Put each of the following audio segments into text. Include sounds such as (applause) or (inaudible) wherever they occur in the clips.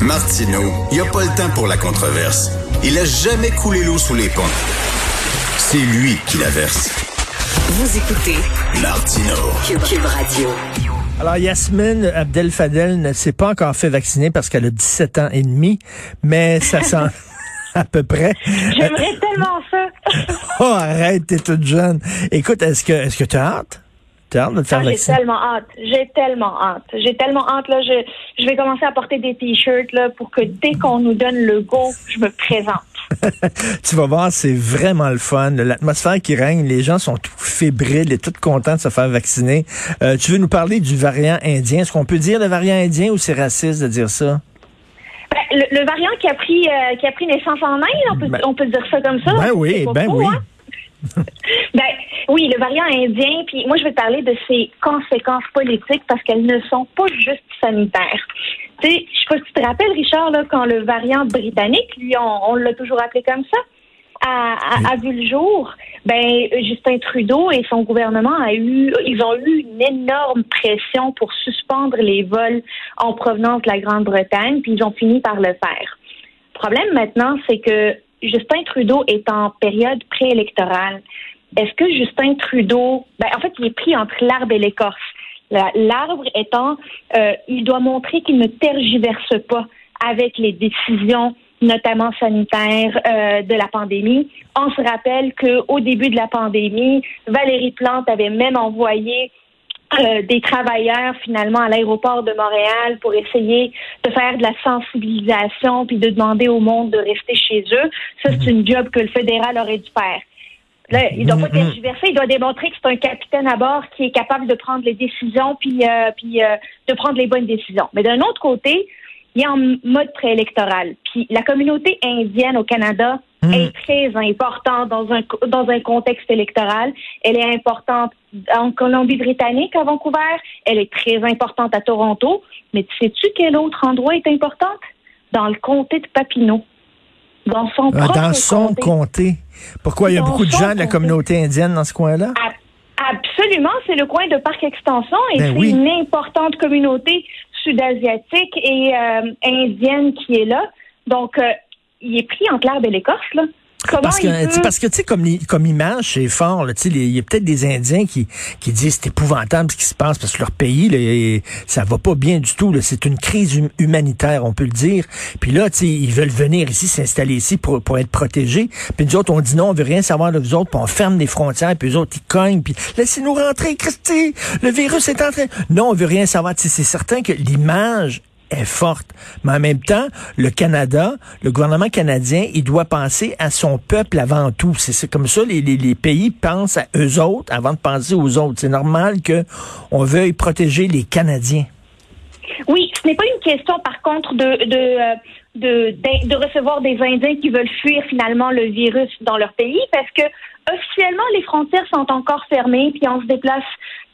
Martino, il n'y a pas le temps pour la controverse. Il a jamais coulé l'eau sous les ponts. C'est lui qui la verse. Vous écoutez Martino. Cube, Cube Radio. Alors, Yasmine Abdel Fadel ne s'est pas encore fait vacciner parce qu'elle a 17 ans et demi, mais ça sent (laughs) à peu près. J'aimerais tellement ça. (laughs) Oh, arrête, t'es toute jeune. Écoute, est-ce que est-ce que tu as hâte? T'as hâte de te faire Ah, j'ai tellement hâte. J'ai tellement hâte. J'ai tellement hâte. Là, je, je vais commencer à porter des t-shirts là, pour que dès qu'on nous donne le go, je me présente. (laughs) Tu vas voir, c'est vraiment le fun. L'atmosphère qui règne, les gens sont tout fébriles et tout contents de se faire vacciner. Euh, tu veux nous parler du variant indien? Est-ce qu'on peut dire le variant indien ou c'est raciste de dire ça? Ben, le, le variant qui a pris euh, qui a pris naissance en Inde, on peut, Ben- on peut dire ça comme ça. Ben oui, ben oui. hein? (laughs) Ben oui, le variant indien. Puis moi, je vais parler de ses conséquences politiques parce qu'elles ne sont pas juste sanitaires. Tu sais, je sais pas si tu te rappelles, Richard, là, quand le variant britannique, lui, on, on l'a toujours appelé comme ça, a, a- a vu le jour. Ben Justin Trudeau et son gouvernement a eu, ils ont eu une énorme pression pour suspendre les vols en provenance de la Grande-Bretagne, puis ils ont fini par le faire. Le problème maintenant, c'est que Justin Trudeau est en période préélectorale. Est-ce que Justin Trudeau, ben, en fait, il est pris entre l'arbre et l'écorce. La- L'arbre étant, euh, il doit montrer qu'il ne tergiverse pas avec les décisions, notamment sanitaires, euh, de la pandémie. On se rappelle qu'au début de la pandémie, Valérie Plante avait même envoyé euh, des travailleurs finalement à l'aéroport de Montréal pour essayer de faire de la sensibilisation puis de demander au monde de rester chez eux. Ça, c'est une job que le fédéral aurait dû faire. Là, il doit pas tergiverser, il doit démontrer que c'est un capitaine à bord qui est capable de prendre les décisions puis, euh, puis euh, de prendre les bonnes décisions. Mais d'un autre côté, il est en mode préélectoral. Puis la communauté indienne au Canada est très importante dans un dans un contexte électoral. Elle est importante en Colombie-Britannique, à Vancouver. Elle est très importante à Toronto. Mais sais-tu quel autre endroit est importante? Dans le comté de Papineau. Dans son Ah, propre dans son comté. comté. Pourquoi il y a Dans beaucoup de gens de la communauté indienne dans ce coin-là? Absolument, c'est le coin de Parc Extension et Ben c'est oui. une importante communauté sud-asiatique et euh, indienne qui est là. Donc, euh, il est pris entre l'arbre et l'écorce, là. Comment Parce que, tu sais, peut- parce que tu sais, comme, comme image, c'est fort. là, tu sais, les- Il y a peut-être des Indiens qui, qui disent c'est épouvantable ce qui se passe parce que leur pays, là, ça va pas bien du tout. C'est une crise hum- humanitaire, on peut le dire. Puis là, tu sais, ils veulent venir ici, s'installer ici pour, pour être protégés. Puis nous autres, on dit non, on veut rien savoir de vous autres, puis on ferme les frontières, puis eux autres, ils cognent, puis laissez-nous rentrer, Christy, le virus est en train... Non, on veut rien savoir. Tu sais, C'est certain que l'image est forte. Mais en même temps, le Canada, le gouvernement canadien, il doit penser à son peuple avant tout. C'est comme ça, les, les, pays pensent à eux autres avant de penser aux autres. C'est normal que on veuille protéger les Canadiens. Oui, ce n'est pas une question, par contre, de, de, euh, de, de recevoir des Indiens qui veulent fuir finalement le virus dans leur pays, parce que officiellement, les frontières sont encore fermées, puis on se déplace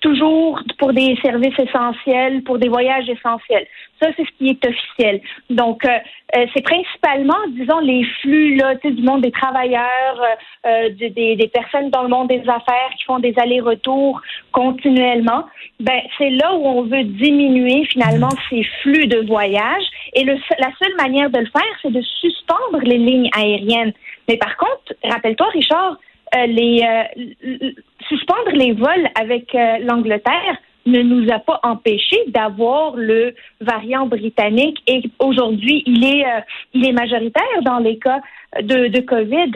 toujours pour des services essentiels, pour des voyages essentiels. Ça, c'est ce qui est officiel. Donc, euh, euh, c'est principalement, disons, les flux là, du monde des travailleurs, euh, euh, du- des, des personnes dans le monde des affaires qui font des allers-retours continuellement. Ben, c'est là où on veut diminuer finalement ces flux de voyage. Et le, la seule manière de le faire, c'est de suspendre les lignes aériennes. Mais par contre, rappelle-toi, Richard, euh, les euh, suspendre les vols avec l'Angleterre ne nous a pas empêché d'avoir le variant britannique et aujourd'hui il est euh, il est majoritaire dans les cas de, de Covid.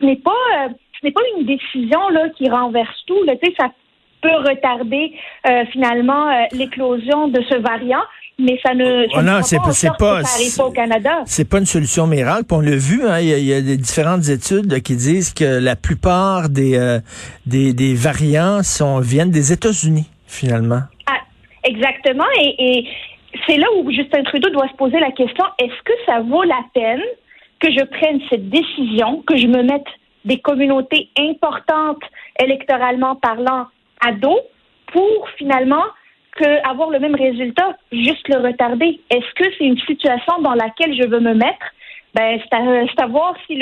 Ce n'est pas euh, ce n'est pas une décision là qui renverse tout. Là, tu sais, ça peut retarder euh, finalement l'éclosion de ce variant, mais ça ne, ça Oh non, c'est pas pas- pas- au Canada. C'est pas une solution miracle. Puis on l'a vu, hein, il y, a- il y a des différentes études là, qui disent que la plupart des, euh, des, des variants sont, viennent des États-Unis, finalement? Ah, exactement. Et, c'est là où Justin Trudeau doit se poser la question est-ce que ça vaut la peine que je prenne cette décision, que je me mette des communautés importantes électoralement parlant à dos pour finalement avoir le même résultat, juste le retarder? Est-ce que c'est une situation dans laquelle je veux me mettre ben, c'est à, voir si mm.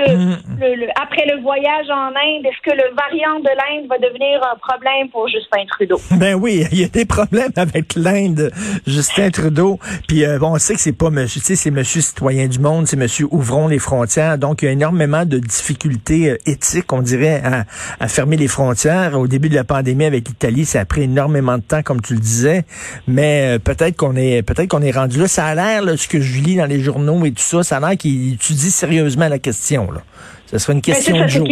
le, le, après le voyage en Inde, est-ce que le variant de l'Inde va devenir un problème pour Justin Trudeau? Ben oui, (laughs) il y a des problèmes avec l'Inde, Justin Trudeau. Puis euh, bon, on sait que c'est pas monsieur, tu sais, c'est monsieur citoyen du monde, c'est monsieur ouvrons les frontières. Donc il y a énormément de difficultés euh, éthiques, on dirait, à, à, fermer les frontières. Au début de la pandémie avec l'Italie, ça a pris énormément de temps, comme tu le disais. Mais euh, peut-être qu'on est, peut-être qu'on est rendu là. Ça a l'air, ce que je lis dans les journaux et tout ça, ça a l'air qu'il dis sérieusement la question. Là? Ce serait une question de jour.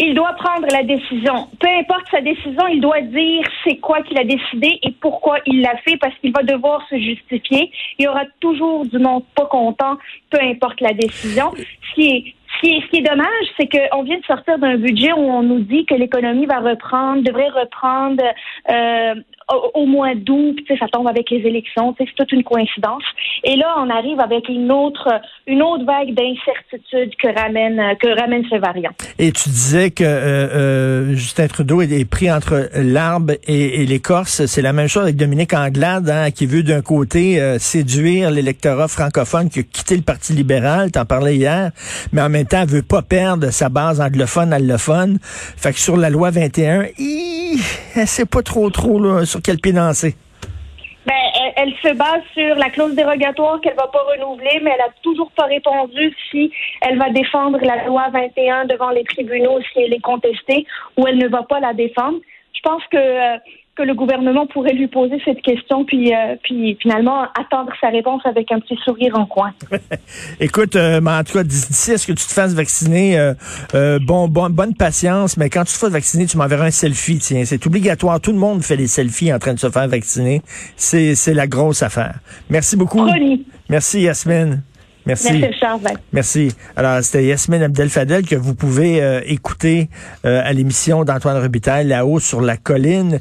Il doit, prendre la décision. Peu importe sa décision, il doit dire c'est quoi qu'il a décidé et pourquoi il l'a fait parce qu'il va devoir se justifier. Il y aura toujours du monde pas content, peu importe la décision. Ce qui est ce qui est, ce qui est dommage, c'est qu'on vient de sortir d'un budget où on nous dit que l'économie va reprendre, devrait reprendre euh, au, mois d'août, ça tombe avec les élections, c'est toute une coïncidence. Et là, on arrive avec une autre, une autre vague d'incertitude que ramène, que ramène ce variant. Et tu disais que euh, euh, Justin Trudeau est pris entre l'arbre et, l'écorce. C'est la même chose avec Dominique Anglade, hein, qui veut d'un côté euh, séduire l'électorat francophone qui a quitté le Parti libéral, t'en parlais hier, mais en même temps, elle veut pas perdre sa base anglophone, allophone. Fait que sur la loi 21, elle sait pas trop trop là, sur quel pied danser. Ben, elle, se base sur la clause dérogatoire qu'elle va pas renouveler, mais elle a toujours pas répondu si elle va défendre la loi 21 devant les tribunaux si elle est contestée ou elle ne va pas la défendre. Je pense que euh, que le gouvernement pourrait lui poser cette question, puis, euh, puis finalement attendre sa réponse avec un petit sourire en coin. (laughs) Écoute, euh, en tout cas, d'ici à ce que tu te fasses vacciner, euh, bon, bon, bonne patience, mais quand tu te fasses vacciner, tu m'enverras un selfie. Tiens, c'est obligatoire. Tout le monde fait des selfies en train de se faire vacciner. C'est, c'est la grosse affaire. Merci beaucoup. Merci, Yasmine. Merci. Merci, Alors, c'était Yasmine Abdel-Fadel que vous pouvez écouter à l'émission d'Antoine Robitaille, là-haut sur la colline.